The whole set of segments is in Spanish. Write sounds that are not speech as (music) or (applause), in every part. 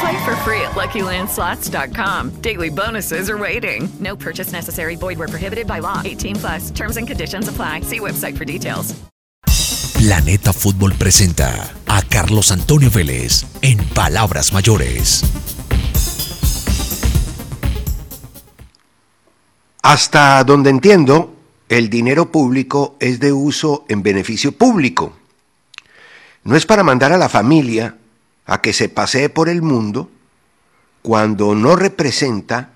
Play for free at LuckyLandSlots.com. Daily bonuses are waiting. No purchase necessary. Void where prohibited by law. 18 plus. Terms and conditions apply. See website for details. Planeta Fútbol presenta a Carlos Antonio Vélez en Palabras Mayores. Hasta donde entiendo, el dinero público es de uso en beneficio público. No es para mandar a la familia a que se pasee por el mundo cuando no representa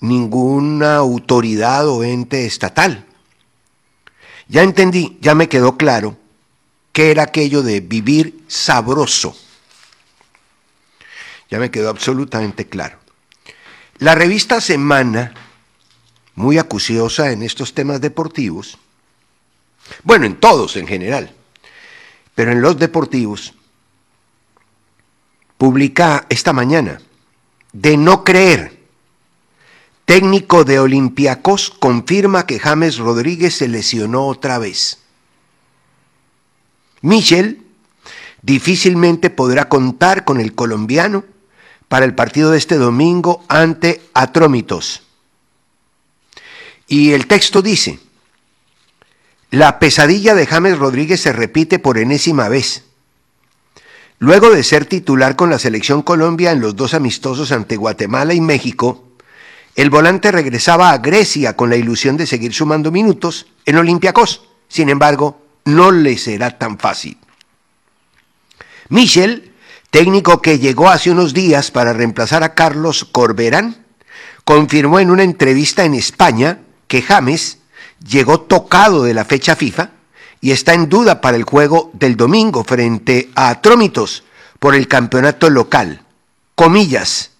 ninguna autoridad o ente estatal. Ya entendí, ya me quedó claro qué era aquello de vivir sabroso. Ya me quedó absolutamente claro. La revista Semana, muy acuciosa en estos temas deportivos, bueno, en todos en general, pero en los deportivos, publica esta mañana, de no creer, técnico de Olympiacos confirma que James Rodríguez se lesionó otra vez. Michel difícilmente podrá contar con el colombiano para el partido de este domingo ante Atrómitos. Y el texto dice, la pesadilla de James Rodríguez se repite por enésima vez. Luego de ser titular con la selección Colombia en los dos amistosos ante Guatemala y México, el volante regresaba a Grecia con la ilusión de seguir sumando minutos en Olympiacos. Sin embargo, no le será tan fácil. Michel, técnico que llegó hace unos días para reemplazar a Carlos Corberán, confirmó en una entrevista en España que James llegó tocado de la fecha FIFA y está en duda para el juego del domingo frente a Atrómitos por el campeonato local. Comillas,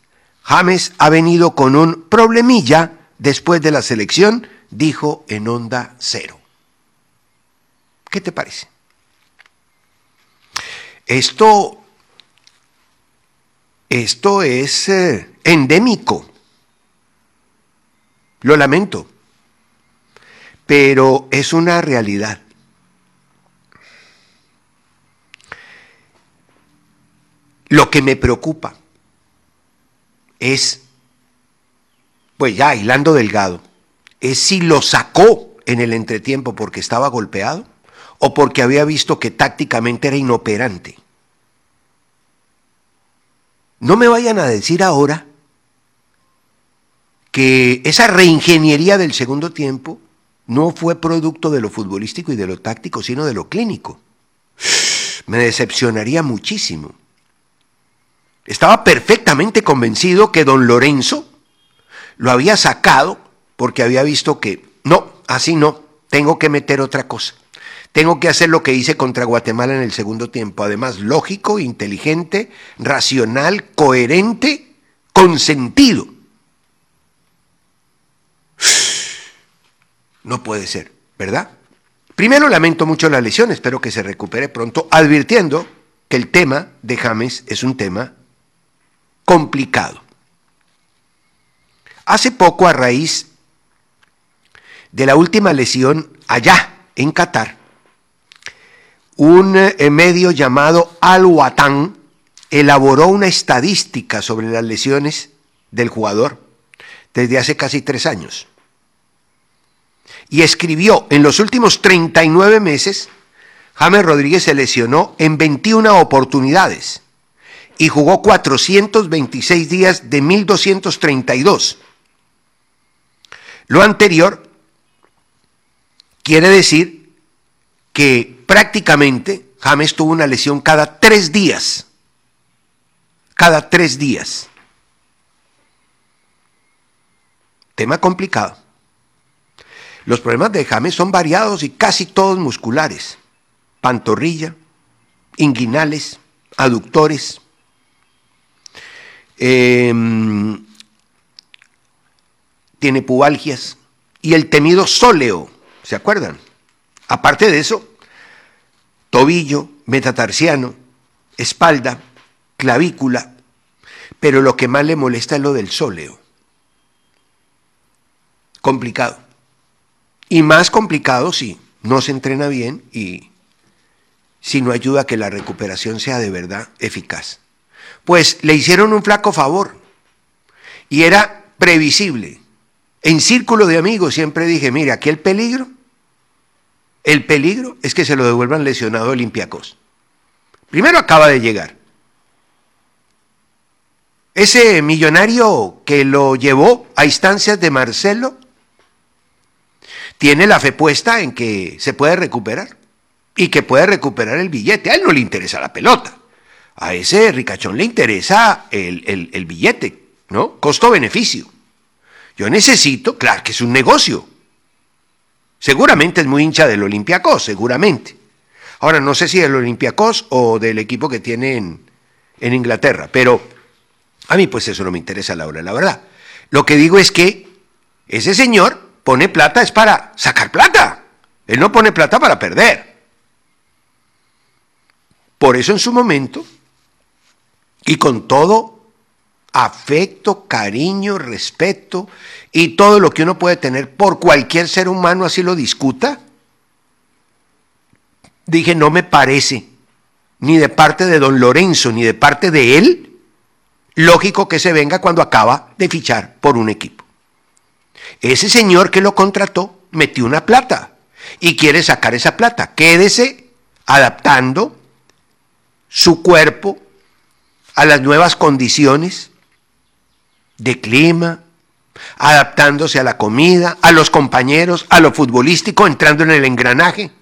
James ha venido con un problemilla después de la selección, dijo en onda cero. ¿Qué te parece? Esto, esto es eh, endémico. Lo lamento, pero es una realidad. Lo que me preocupa es, pues ya hilando delgado, es si lo sacó en el entretiempo porque estaba golpeado o porque había visto que tácticamente era inoperante. No me vayan a decir ahora que esa reingeniería del segundo tiempo no fue producto de lo futbolístico y de lo táctico, sino de lo clínico. Me decepcionaría muchísimo. Estaba perfectamente convencido que don Lorenzo lo había sacado porque había visto que no, así no, tengo que meter otra cosa. Tengo que hacer lo que hice contra Guatemala en el segundo tiempo. Además, lógico, inteligente, racional, coherente, con sentido. No puede ser, ¿verdad? Primero lamento mucho la lesión, espero que se recupere pronto, advirtiendo que el tema de James es un tema complicado. Hace poco, a raíz de la última lesión allá en Qatar, un eh, medio llamado Al-Watan elaboró una estadística sobre las lesiones del jugador desde hace casi tres años. Y escribió, en los últimos 39 meses, James Rodríguez se lesionó en 21 oportunidades y jugó 426 días de 1232. Lo anterior quiere decir que prácticamente James tuvo una lesión cada tres días. Cada tres días. Tema complicado. Los problemas de James son variados y casi todos musculares. Pantorrilla, inguinales, aductores. Em, tiene pubalgias y el temido sóleo, ¿se acuerdan? Aparte de eso, tobillo, metatarsiano, espalda, clavícula, pero lo que más le molesta es lo del sóleo. Complicado. Y más complicado si no se entrena bien y si no ayuda a que la recuperación sea de verdad eficaz. Pues le hicieron un flaco favor y era previsible. En círculo de amigos siempre dije, mire, aquí el peligro, el peligro es que se lo devuelvan lesionado Olympiacos. Primero acaba de llegar. Ese millonario que lo llevó a instancias de Marcelo tiene la fe puesta en que se puede recuperar y que puede recuperar el billete. A él no le interesa la pelota. A ese ricachón le interesa el, el billete, ¿no? Costo-beneficio. Yo necesito, claro que es un negocio. Seguramente es muy hincha del Olympiacos, seguramente. Ahora, no sé si del Olympiacos o del equipo que tiene en, en Inglaterra, pero a mí pues eso no me interesa, Laura, la verdad. Lo que digo es que ese señor pone plata es para sacar plata. Él no pone plata para perder. Por eso en su momento, y con todo afecto, cariño, respeto y todo lo que uno puede tener por cualquier ser humano, así lo discuta, dije, no me parece, ni de parte de don Lorenzo, ni de parte de él, lógico que se venga cuando acaba de fichar por un equipo. Ese señor que lo contrató metió una plata y quiere sacar esa plata. Quédese adaptando su cuerpo a las nuevas condiciones de clima, adaptándose a la comida, a los compañeros, a lo futbolístico, entrando en el engranaje.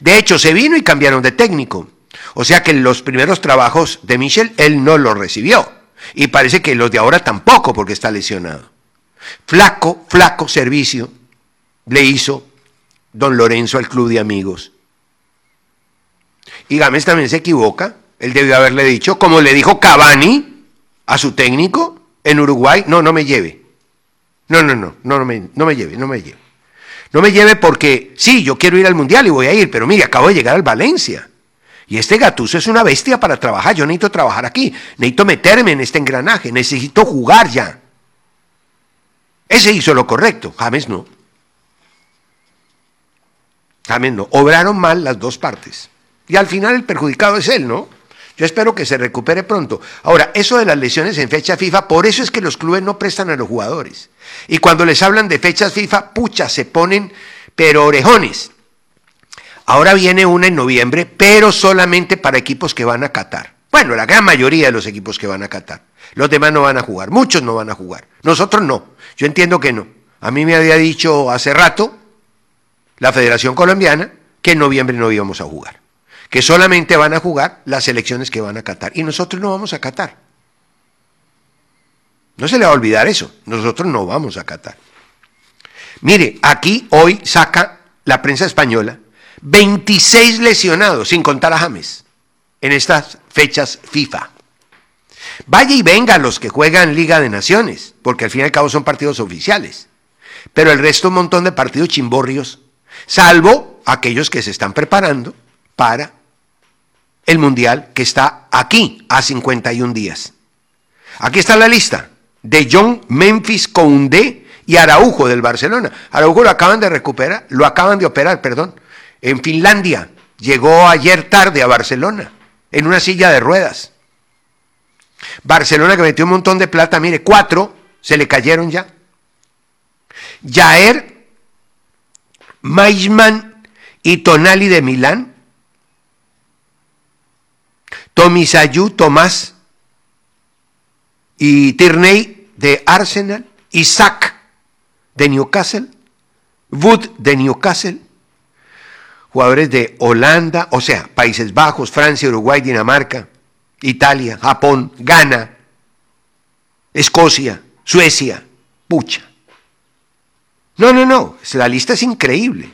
De hecho, se vino y cambiaron de técnico. O sea que los primeros trabajos de Michel él no los recibió. Y parece que los de ahora tampoco porque está lesionado. Flaco, flaco servicio le hizo don Lorenzo al club de amigos. Y Gámez también se equivoca. Él debió haberle dicho, como le dijo Cavani a su técnico, en Uruguay, no, no me lleve. No, no, no, no, no me, no me lleve, no me lleve. No me lleve porque, sí, yo quiero ir al Mundial y voy a ir, pero mire, acabo de llegar al Valencia. Y este gatuso es una bestia para trabajar. Yo necesito trabajar aquí, necesito meterme en este engranaje, necesito jugar ya. Ese hizo lo correcto, James no. James no. Obraron mal las dos partes. Y al final el perjudicado es él, ¿no? Yo espero que se recupere pronto. Ahora, eso de las lesiones en fecha FIFA, por eso es que los clubes no prestan a los jugadores. Y cuando les hablan de fechas FIFA, pucha, se ponen pero orejones. Ahora viene una en noviembre, pero solamente para equipos que van a Qatar. Bueno, la gran mayoría de los equipos que van a Qatar. Los demás no van a jugar, muchos no van a jugar. Nosotros no. Yo entiendo que no. A mí me había dicho hace rato la Federación Colombiana que en noviembre no íbamos a jugar que solamente van a jugar las selecciones que van a Qatar. Y nosotros no vamos a Qatar. No se le va a olvidar eso. Nosotros no vamos a Qatar. Mire, aquí hoy saca la prensa española 26 lesionados, sin contar a James, en estas fechas FIFA. Vaya y venga los que juegan Liga de Naciones, porque al fin y al cabo son partidos oficiales. Pero el resto un montón de partidos chimborrios, salvo aquellos que se están preparando para el Mundial que está aquí a 51 días. Aquí está la lista de John Memphis Koundé y Araujo del Barcelona. Araujo lo acaban de recuperar, lo acaban de operar, perdón, en Finlandia. Llegó ayer tarde a Barcelona en una silla de ruedas. Barcelona que metió un montón de plata, mire, cuatro se le cayeron ya. Jaer, Maisman y Tonali de Milán Tomisayu Tomás y Tierney de Arsenal, Isaac de Newcastle, Wood de Newcastle, jugadores de Holanda, o sea, Países Bajos, Francia, Uruguay, Dinamarca, Italia, Japón, Ghana, Escocia, Suecia, pucha. No, no, no, la lista es increíble.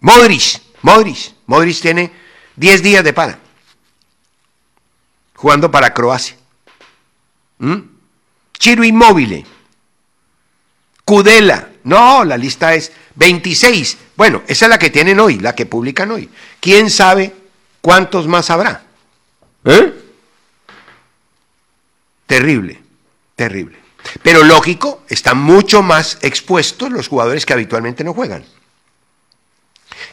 Modric, Modric, Modric tiene 10 días de para jugando para Croacia. ¿Mm? Chiro Inmóvil, Cudela, no, la lista es 26. Bueno, esa es la que tienen hoy, la que publican hoy. ¿Quién sabe cuántos más habrá? ¿Eh? Terrible, terrible. Pero lógico, están mucho más expuestos los jugadores que habitualmente no juegan,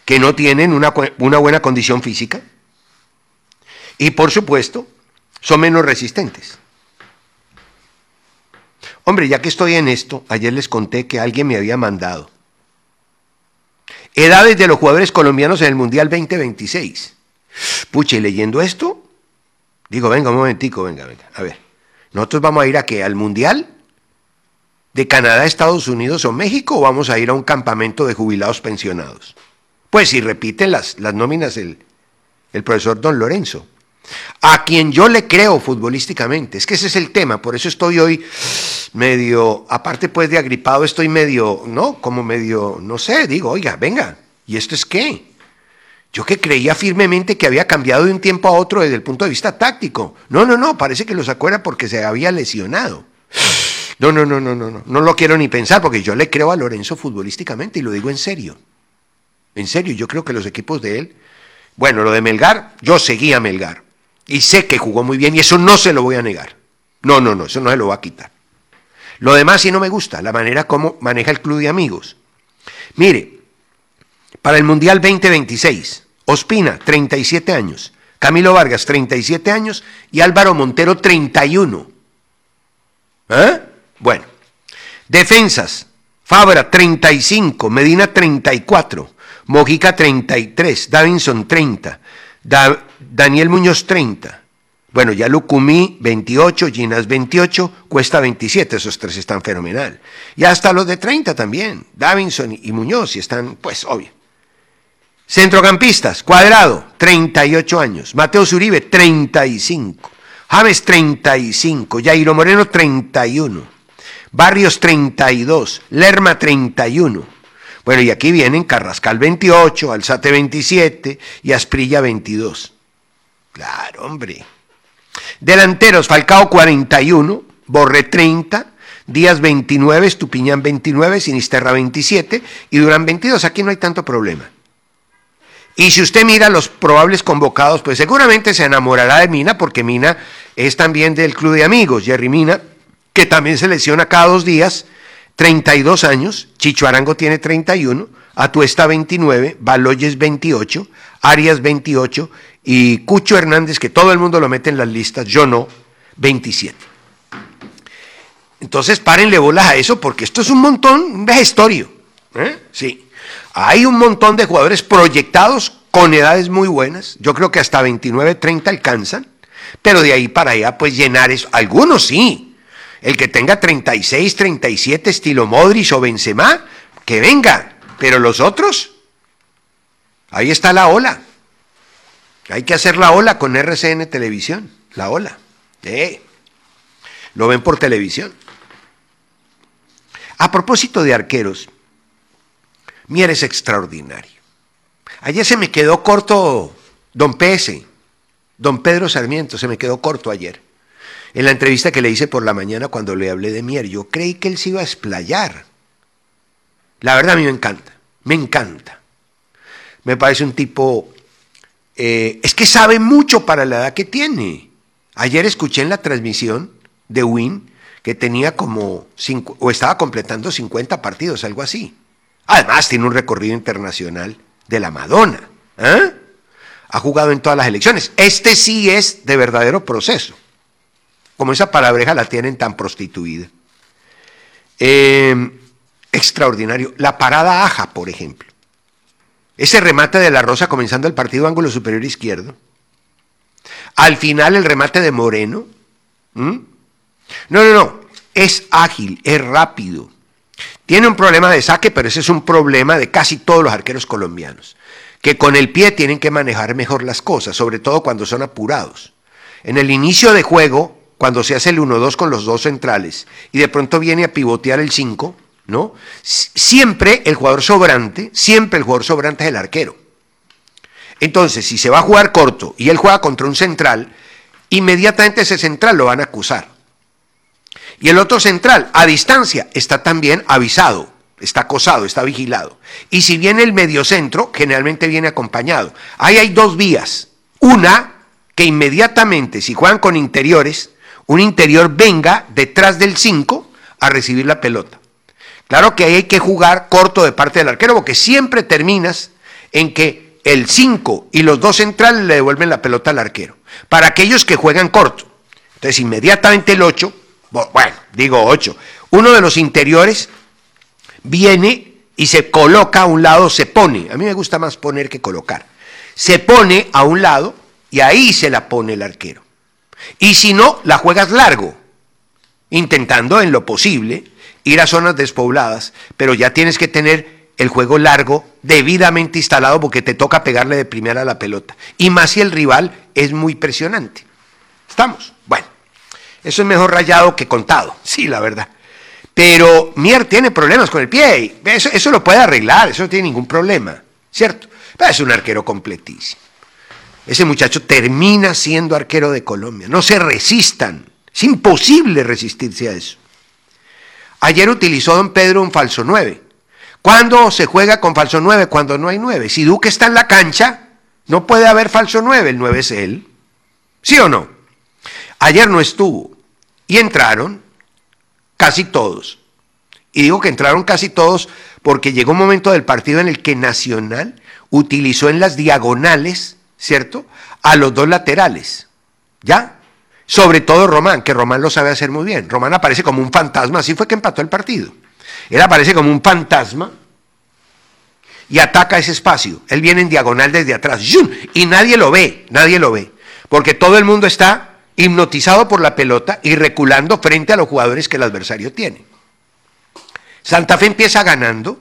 que no tienen una, una buena condición física y por supuesto son menos resistentes. Hombre, ya que estoy en esto, ayer les conté que alguien me había mandado edades de los jugadores colombianos en el Mundial 2026. Pucha, y leyendo esto, digo, venga, un momentico, venga, venga, a ver. ¿Nosotros vamos a ir a qué? ¿Al Mundial? ¿De Canadá, Estados Unidos o México? ¿O vamos a ir a un campamento de jubilados pensionados? Pues si repiten las, las nóminas el, el profesor Don Lorenzo a quien yo le creo futbolísticamente. Es que ese es el tema, por eso estoy hoy medio, aparte pues de agripado, estoy medio, ¿no? Como medio, no sé, digo, oiga, venga, ¿y esto es qué? Yo que creía firmemente que había cambiado de un tiempo a otro desde el punto de vista táctico. No, no, no, parece que lo acuerda porque se había lesionado. No, no, no, no, no, no, no lo quiero ni pensar porque yo le creo a Lorenzo futbolísticamente y lo digo en serio. En serio, yo creo que los equipos de él, bueno, lo de Melgar, yo seguía a Melgar. Y sé que jugó muy bien y eso no se lo voy a negar. No, no, no, eso no se lo va a quitar. Lo demás sí no me gusta, la manera como maneja el club de amigos. Mire, para el Mundial 2026, Ospina, 37 años, Camilo Vargas, 37 años y Álvaro Montero, 31. ¿Eh? Bueno, defensas, Fabra, 35, Medina, 34, Mojica, 33, Davinson, 30, Daniel Muñoz 30. Bueno, ya Lucumí 28, Ginas 28, Cuesta 27, esos tres están fenomenal. Y hasta los de 30 también, Davinson y Muñoz, y están, pues, obvio. Centrocampistas, Cuadrado, 38 años. Mateo Zuribe, 35. James, 35. Jairo Moreno, 31. Barrios, 32. Lerma, 31. Bueno, y aquí vienen Carrascal 28, Alzate 27 y Asprilla 22. Claro, hombre. Delanteros, Falcao 41, Borre 30, Díaz 29, Estupiñán 29, Sinisterra 27 y Durán 22. Aquí no hay tanto problema. Y si usted mira los probables convocados, pues seguramente se enamorará de Mina, porque Mina es también del club de amigos, Jerry Mina, que también se lesiona cada dos días 32 años, Chicho Arango tiene 31, Atuesta 29, Baloyes 28, Arias 28 y Cucho Hernández, que todo el mundo lo mete en las listas, yo no, 27. Entonces párenle bolas a eso porque esto es un montón, un vejestorio. ¿eh? Sí. Hay un montón de jugadores proyectados con edades muy buenas. Yo creo que hasta 29, 30 alcanzan. Pero de ahí para allá, pues llenar eso. Algunos sí, el que tenga 36, 37 estilo Modric o Benzema, que venga. Pero los otros, ahí está la ola. Hay que hacer la ola con RCN Televisión. La ola. Eh. Lo ven por televisión. A propósito de arqueros, Mier es extraordinario. Ayer se me quedó corto don PS, don Pedro Sarmiento, se me quedó corto ayer en la entrevista que le hice por la mañana cuando le hablé de Mier, yo creí que él se iba a explayar. La verdad a mí me encanta, me encanta. Me parece un tipo, eh, es que sabe mucho para la edad que tiene. Ayer escuché en la transmisión de Win que tenía como, cinco, o estaba completando 50 partidos, algo así. Además tiene un recorrido internacional de la Madonna. ¿eh? Ha jugado en todas las elecciones. Este sí es de verdadero proceso como esa palabreja la tienen tan prostituida. Eh, extraordinario. La parada Aja, por ejemplo. Ese remate de la Rosa comenzando el partido ángulo superior izquierdo. Al final el remate de Moreno. No, no, no. Es ágil, es rápido. Tiene un problema de saque, pero ese es un problema de casi todos los arqueros colombianos. que con el pie tienen que manejar mejor las cosas, sobre todo cuando son apurados. En el inicio de juego, cuando se hace el 1-2 con los dos centrales y de pronto viene a pivotear el 5, ¿no? Siempre el jugador sobrante, siempre el jugador sobrante es el arquero. Entonces, si se va a jugar corto y él juega contra un central, inmediatamente ese central lo van a acusar. Y el otro central, a distancia, está también avisado, está acosado, está vigilado. Y si viene el mediocentro, generalmente viene acompañado. Ahí hay dos vías. Una, que inmediatamente, si juegan con interiores, un interior venga detrás del 5 a recibir la pelota. Claro que hay que jugar corto de parte del arquero, porque siempre terminas en que el 5 y los dos centrales le devuelven la pelota al arquero. Para aquellos que juegan corto. Entonces, inmediatamente el 8, bueno, digo 8, uno de los interiores viene y se coloca a un lado, se pone. A mí me gusta más poner que colocar. Se pone a un lado y ahí se la pone el arquero. Y si no, la juegas largo, intentando en lo posible ir a zonas despobladas, pero ya tienes que tener el juego largo debidamente instalado porque te toca pegarle de primera a la pelota. Y más si el rival es muy presionante. ¿Estamos? Bueno, eso es mejor rayado que contado, sí, la verdad. Pero Mier tiene problemas con el pie. Eso, eso lo puede arreglar, eso no tiene ningún problema, ¿cierto? Pero es un arquero completísimo. Ese muchacho termina siendo arquero de Colombia. No se resistan. Es imposible resistirse a eso. Ayer utilizó don Pedro un falso 9. ¿Cuándo se juega con falso 9? Cuando no hay 9. Si Duque está en la cancha, no puede haber falso 9. El 9 es él. ¿Sí o no? Ayer no estuvo. Y entraron casi todos. Y digo que entraron casi todos porque llegó un momento del partido en el que Nacional utilizó en las diagonales ¿cierto? A los dos laterales, ¿ya? Sobre todo Román, que Román lo sabe hacer muy bien. Román aparece como un fantasma, así fue que empató el partido. Él aparece como un fantasma y ataca ese espacio. Él viene en diagonal desde atrás y nadie lo ve, nadie lo ve, porque todo el mundo está hipnotizado por la pelota y reculando frente a los jugadores que el adversario tiene. Santa Fe empieza ganando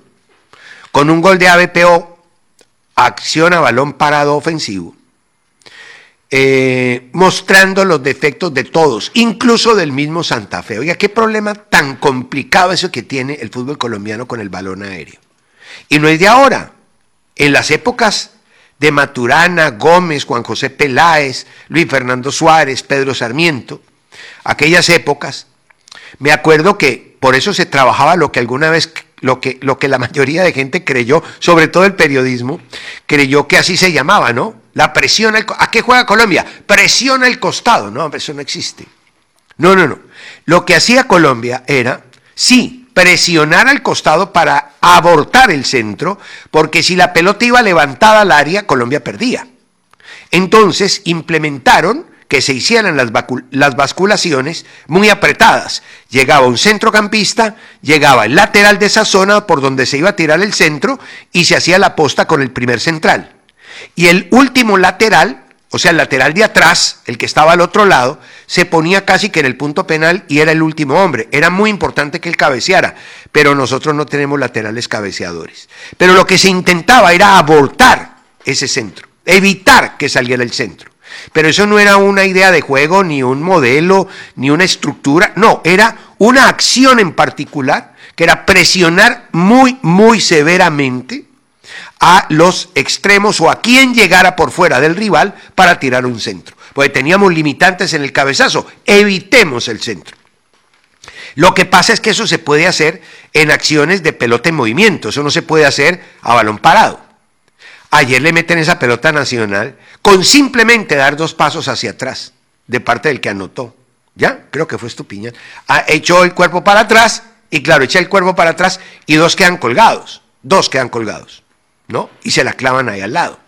con un gol de ABPO acción a balón parado ofensivo, eh, mostrando los defectos de todos, incluso del mismo Santa Fe. Oiga, qué problema tan complicado eso que tiene el fútbol colombiano con el balón aéreo. Y no es de ahora. En las épocas de Maturana, Gómez, Juan José Peláez, Luis Fernando Suárez, Pedro Sarmiento, aquellas épocas, me acuerdo que por eso se trabajaba lo que alguna vez lo que, lo que la mayoría de gente creyó, sobre todo el periodismo, creyó que así se llamaba, ¿no? La presión, al, ¿a qué juega Colombia? Presiona el costado, no, eso no existe. No, no, no. Lo que hacía Colombia era, sí, presionar al costado para abortar el centro, porque si la pelota iba levantada al área, Colombia perdía. Entonces implementaron que se hicieran las, las basculaciones muy apretadas. Llegaba un centrocampista, llegaba el lateral de esa zona por donde se iba a tirar el centro y se hacía la posta con el primer central. Y el último lateral, o sea, el lateral de atrás, el que estaba al otro lado, se ponía casi que en el punto penal y era el último hombre. Era muy importante que él cabeceara, pero nosotros no tenemos laterales cabeceadores. Pero lo que se intentaba era abortar ese centro, evitar que saliera el centro. Pero eso no era una idea de juego, ni un modelo, ni una estructura, no, era una acción en particular, que era presionar muy, muy severamente a los extremos o a quien llegara por fuera del rival para tirar un centro. Porque teníamos limitantes en el cabezazo, evitemos el centro. Lo que pasa es que eso se puede hacer en acciones de pelota en movimiento, eso no se puede hacer a balón parado. Ayer le meten esa pelota nacional con simplemente dar dos pasos hacia atrás de parte del que anotó. ¿Ya? Creo que fue Estupiñán. Ha echó el cuerpo para atrás y claro, echa el cuerpo para atrás y dos quedan colgados. Dos quedan colgados. ¿No? Y se la clavan ahí al lado.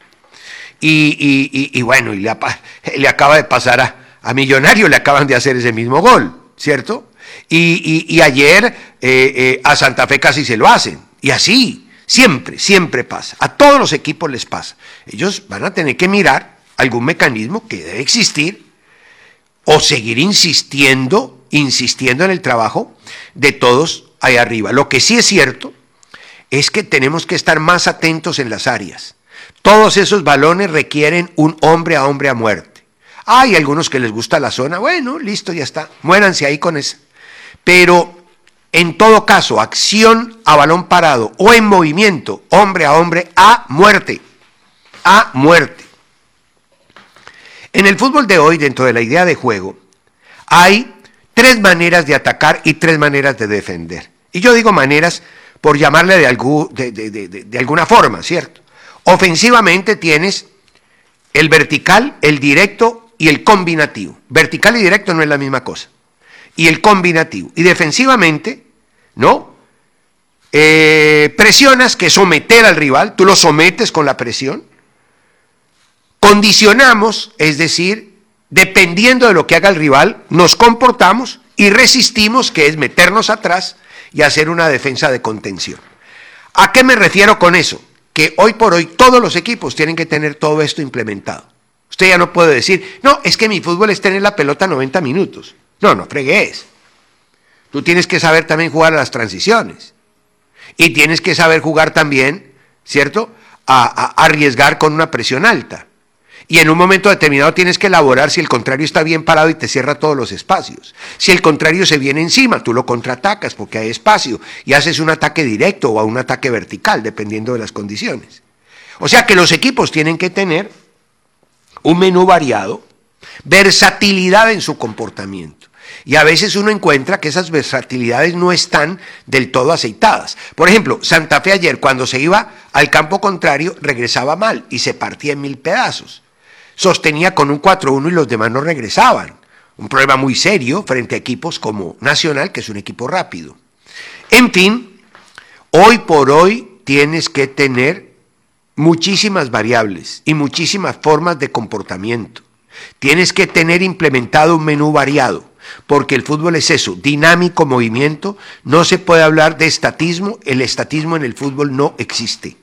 Y, bueno, y (laughs) le, acaba de pasar a, Millonario, le acaban de hacer ese mismo gol, ¿cierto? Y, ayer eh, eh, a Santa Fe casi se lo hacen. Y así, Siempre, siempre pasa. A todos los equipos les pasa. Ellos van a tener que mirar algún mecanismo que debe existir o seguir insistiendo, insistiendo en el trabajo de todos ahí arriba. Lo que sí es cierto es que tenemos que estar más atentos en las áreas. Todos esos balones requieren un hombre a hombre a muerte. Hay algunos que les gusta la zona, bueno, listo, ya está, muéranse ahí con esa. Pero en todo caso, acción a balón parado o en movimiento, hombre a hombre, a muerte. A muerte. En el fútbol de hoy, dentro de la idea de juego, hay tres maneras de atacar y tres maneras de defender. Y yo digo maneras por llamarle de, de alguna forma, ¿cierto? Ofensivamente tienes el vertical, el directo y el combinativo. Vertical y directo no es la misma cosa. Y el combinativo. Y defensivamente, ¿no? Eh, presionas que someter al rival, tú lo sometes con la presión. Condicionamos, es decir, dependiendo de lo que haga el rival, nos comportamos y resistimos, que es meternos atrás y hacer una defensa de contención. ¿A qué me refiero con eso? Que hoy por hoy todos los equipos tienen que tener todo esto implementado. Usted ya no puede decir, no, es que mi fútbol es tener la pelota 90 minutos. No, no fregues. Tú tienes que saber también jugar a las transiciones. Y tienes que saber jugar también, ¿cierto? A, arriesgar con una presión alta. Y en un momento determinado tienes que elaborar si el contrario está bien parado y te cierra todos los espacios. Si el contrario se viene encima, tú lo contraatacas porque hay espacio y haces un ataque directo o un ataque vertical, dependiendo de las condiciones. O sea que los equipos tienen que tener un menú variado, versatilidad en su comportamiento. Y a veces uno encuentra que esas versatilidades no están del todo aceitadas. Por ejemplo, Santa Fe ayer cuando se iba al campo contrario regresaba mal y se partía en mil pedazos sostenía con un 4-1 y los demás no regresaban. Un problema muy serio frente a equipos como Nacional, que es un equipo rápido. En fin, hoy por hoy tienes que tener muchísimas variables y muchísimas formas de comportamiento. Tienes que tener implementado un menú variado, porque el fútbol es eso, dinámico movimiento, no se puede hablar de estatismo, el estatismo en el fútbol no existe.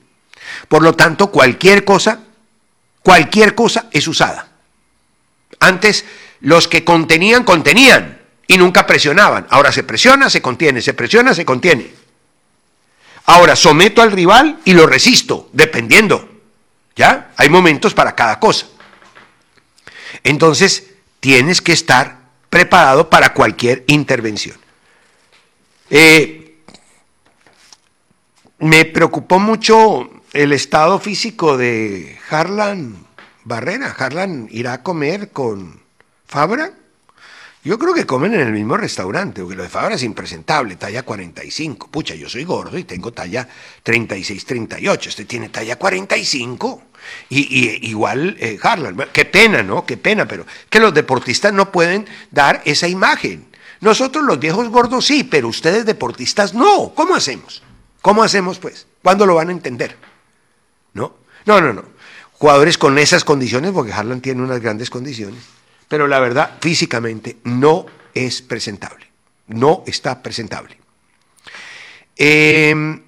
Por lo tanto, cualquier cosa Cualquier cosa es usada. Antes los que contenían, contenían y nunca presionaban. Ahora se presiona, se contiene, se presiona, se contiene. Ahora someto al rival y lo resisto, dependiendo. ¿Ya? Hay momentos para cada cosa. Entonces, tienes que estar preparado para cualquier intervención. Eh, me preocupó mucho el estado físico de Harlan Barrera. Harlan irá a comer con Fabra. Yo creo que comen en el mismo restaurante, porque lo de Fabra es impresentable, talla 45. Pucha, yo soy gordo y tengo talla 36, 38. Este tiene talla 45. Y, igual eh, Harlan. Qué pena, ¿no? Qué pena, pero que los deportistas no pueden dar esa imagen. Nosotros los viejos gordos sí, pero ustedes deportistas no. ¿Cómo hacemos? ¿Cómo hacemos pues? ¿Cuándo lo van a entender? ¿no? No, no, no. Jugadores con esas condiciones, porque Harlan tiene unas grandes condiciones, pero la verdad, físicamente no es presentable. No está presentable. Em,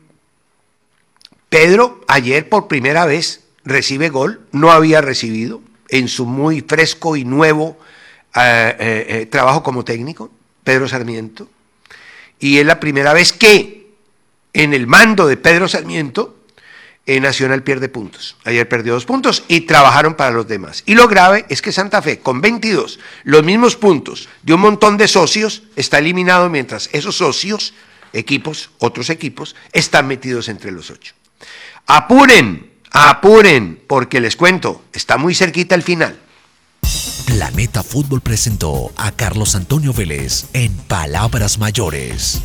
Pedro ayer por primera vez recibe gol, no había recibido en su muy fresco y nuevo eh, eh, eh, trabajo como técnico, Pedro Sarmiento, y es la primera vez que en el mando de Pedro Sarmiento Nacional pierde puntos. Ayer perdió dos puntos y trabajaron para los demás. Y lo grave es que Santa Fe, con 22, los mismos puntos de un montón de socios, está eliminado mientras esos socios, equipos, otros equipos, están metidos entre los ocho. Apuren, apuren, porque les cuento, está muy cerquita el final. Planeta Fútbol presentó a Carlos Antonio Vélez en Palabras Mayores.